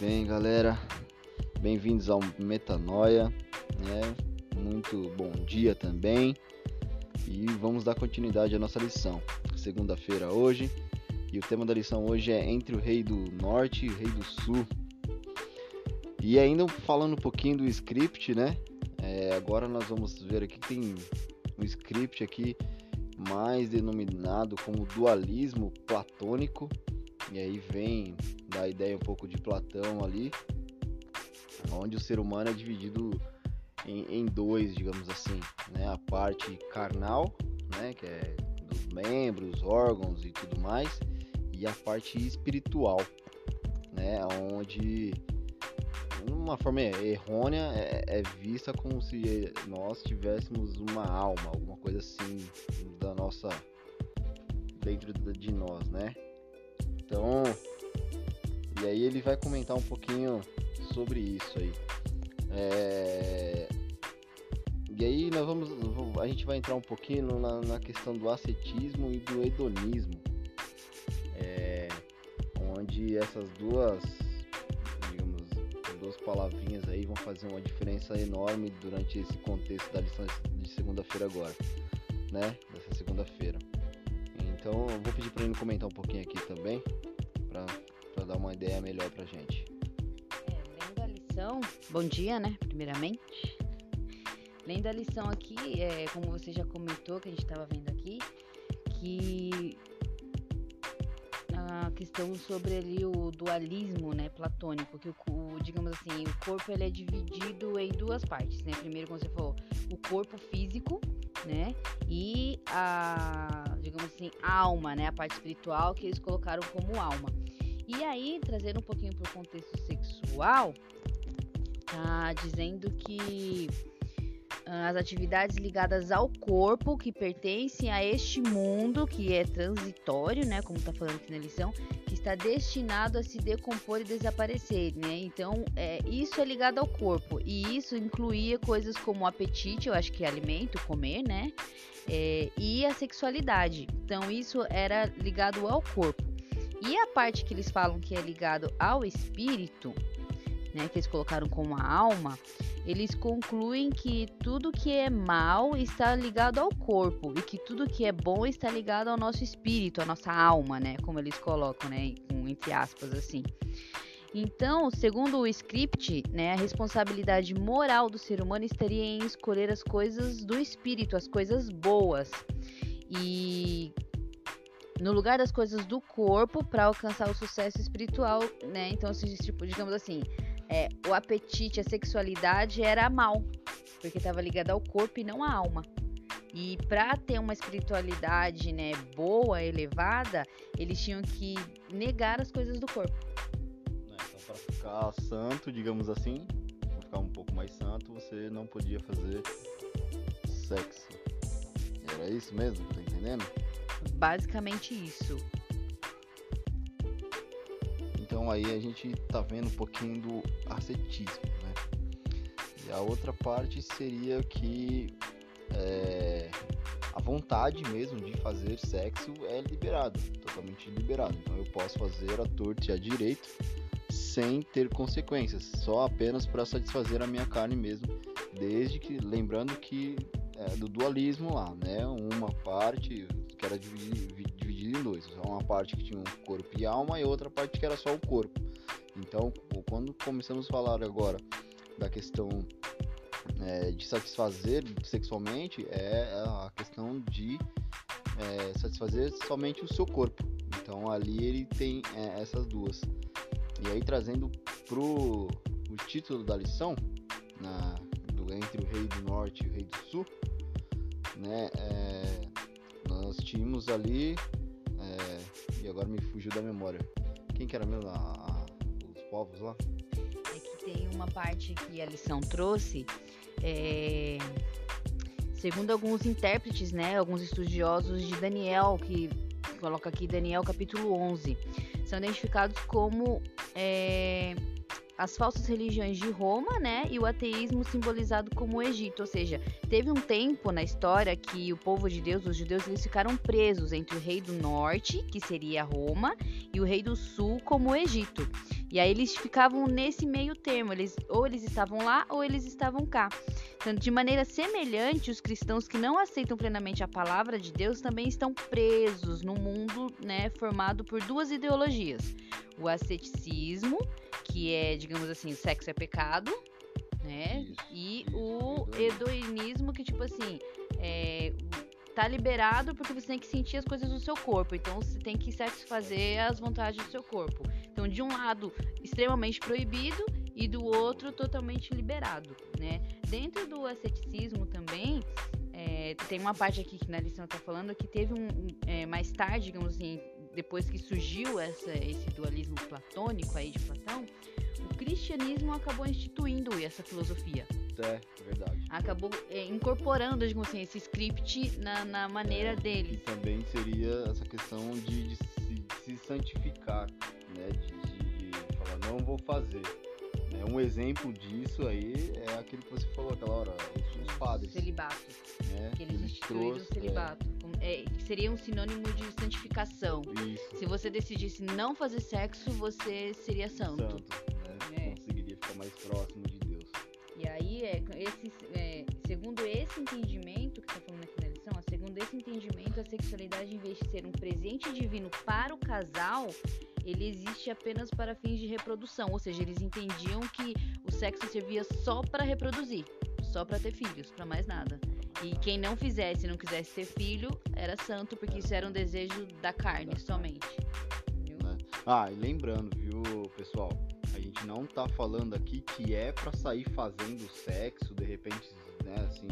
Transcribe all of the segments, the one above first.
bem, galera? Bem-vindos ao Metanoia, né? Muito bom dia também. E vamos dar continuidade à nossa lição. Segunda-feira hoje, e o tema da lição hoje é Entre o Rei do Norte e o Rei do Sul. E ainda falando um pouquinho do script, né? É, agora nós vamos ver aqui que tem um script aqui mais denominado como dualismo platônico. E aí vem da ideia um pouco de Platão ali, onde o ser humano é dividido em, em dois, digamos assim, né? A parte carnal, né? Que é dos membros, órgãos e tudo mais, e a parte espiritual, né? Onde de uma forma errônea é, é, vista como se nós tivéssemos uma alma, alguma coisa assim da nossa dentro de nós, né? Então, e aí ele vai comentar um pouquinho sobre isso aí. É... E aí nós vamos, a gente vai entrar um pouquinho na, na questão do ascetismo e do hedonismo, é... onde essas duas, digamos, duas palavrinhas aí vão fazer uma diferença enorme durante esse contexto da lição de segunda-feira agora, né? Dessa segunda-feira. Então eu vou pedir para ele comentar um pouquinho aqui também, para dar uma ideia melhor para gente. É, lendo a lição, bom dia, né? Primeiramente. Lendo a lição aqui, é, como você já comentou, que a gente estava vendo aqui, que questão sobre ali o dualismo, né, platônico, que o, o, digamos assim, o corpo ele é dividido em duas partes, né? Primeiro, como você falou, o corpo físico, né, e a digamos assim, alma, né? A parte espiritual que eles colocaram como alma. E aí, trazendo um pouquinho para o contexto sexual, tá dizendo que as atividades ligadas ao corpo que pertencem a este mundo que é transitório, né, como está falando aqui na lição, que está destinado a se decompor e desaparecer, né? Então, é, isso é ligado ao corpo e isso incluía coisas como apetite, eu acho que é alimento, comer, né? É, e a sexualidade. Então, isso era ligado ao corpo. E a parte que eles falam que é ligado ao espírito, né, que eles colocaram como a alma, eles concluem que tudo que é mal está ligado ao corpo e que tudo que é bom está ligado ao nosso espírito, à nossa alma, né, como eles colocam, né, entre aspas assim. Então, segundo o script, né, a responsabilidade moral do ser humano estaria em escolher as coisas do espírito, as coisas boas. E no lugar das coisas do corpo para alcançar o sucesso espiritual, né? Então, tipo, digamos assim, é, o apetite, a sexualidade era mal, porque estava ligado ao corpo e não à alma. E para ter uma espiritualidade, né, boa, elevada, eles tinham que negar as coisas do corpo. É, então, para ficar santo, digamos assim, para ficar um pouco mais santo, você não podia fazer sexo. Era isso mesmo? Tá entendendo? basicamente isso. Então aí a gente tá vendo um pouquinho do ascetismo, né? E a outra parte seria que é, a vontade mesmo de fazer sexo é liberado, totalmente liberado. Então eu posso fazer a torta e a direito sem ter consequências, só apenas para satisfazer a minha carne mesmo, desde que lembrando que é, do dualismo lá, né? Uma parte que era dividido em dois. Uma parte que tinha um corpo e alma e outra parte que era só o corpo. Então, quando começamos a falar agora da questão é, de satisfazer sexualmente, é a questão de é, satisfazer somente o seu corpo. Então, ali ele tem é, essas duas. E aí, trazendo pro o título da lição, na, do, entre o rei do norte e o rei do sul, né? É, nós tínhamos ali. É, e agora me fugiu da memória. Quem que era mesmo? A, a, os povos lá? É que tem uma parte que a lição trouxe. É, segundo alguns intérpretes, né, alguns estudiosos de Daniel, que coloca aqui Daniel capítulo 11, são identificados como é, as falsas religiões de Roma, né, e o ateísmo simbolizado como o Egito, ou seja, teve um tempo na história que o povo de Deus, os judeus, eles ficaram presos entre o rei do norte, que seria Roma, e o rei do sul, como o Egito. E aí eles ficavam nesse meio termo, eles ou eles estavam lá ou eles estavam cá. Então, de maneira semelhante, os cristãos que não aceitam plenamente a palavra de Deus também estão presos no mundo, né, formado por duas ideologias: o asceticismo, que é, digamos assim, o sexo é pecado, né? Isso, e isso, o hedonismo. que tipo assim, é, tá liberado porque você tem que sentir as coisas do seu corpo. Então você tem que satisfazer as vontades do seu corpo. Então, de um lado, extremamente proibido e do outro, totalmente liberado, né? Dentro do asceticismo também, é, tem uma parte aqui que na lição tá falando que teve um, um, é, mais tarde, digamos assim, depois que surgiu essa, esse dualismo platônico aí de Platão, o cristianismo acabou instituindo essa filosofia. É, verdade. Acabou é, incorporando, digamos assim, esse script na, na maneira É, deles. E também seria essa questão de, de se, de se santificar, né? De, de- de falar, não vou fazer. Né? Um exemplo disso aí é aquele que você falou aquela hora, os, os padres. Celibato. Né? Que eles instituíram o celibato. é, que seria um sinônimo de santificação. é, isso, Se você decidisse não fazer sexo, você seria santo. santo. Né? É. Conseguiria ficar mais próximo de Deus. E aí, é, esse, é, segundo esse entendimento que está falando aqui na lição, ó, segundo esse entendimento, a sexualidade, em vez de ser um presente divino para o casal, ele existe apenas para fins de reprodução. Ou seja, eles entendiam que o sexo servia só para reproduzir, só para ter filhos, para mais nada. E quem não fizesse, não quisesse ter filho, era santo, porque isso era um desejo da carne somente. Né? Ah, e lembrando, viu, pessoal? A gente não tá falando aqui que é pra sair fazendo sexo, de repente, né, assim,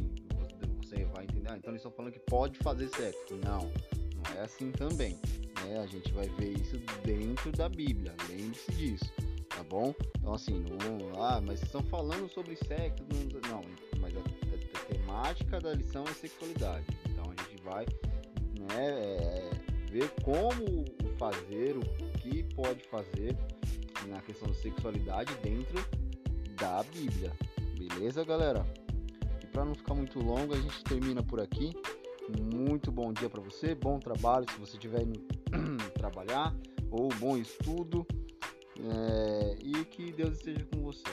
você vai entender. Ah, então eles estão falando que pode fazer sexo. Não, não é assim também. Né? A gente vai ver isso dentro da Bíblia. Lembre-se disso, tá bom? Então, assim, não. Ah, mas vocês estão falando sobre sexo. Não, não, mas a, a- a temática da lição é sexualidade. Então a gente vai né, é, ver como fazer, o que pode fazer na questão da sexualidade dentro da Bíblia. Beleza, galera? E para não ficar muito longo, a gente termina por aqui. Muito bom dia para você, bom trabalho se você estiver trabalhar, ou bom estudo. É, e que Deus esteja com você.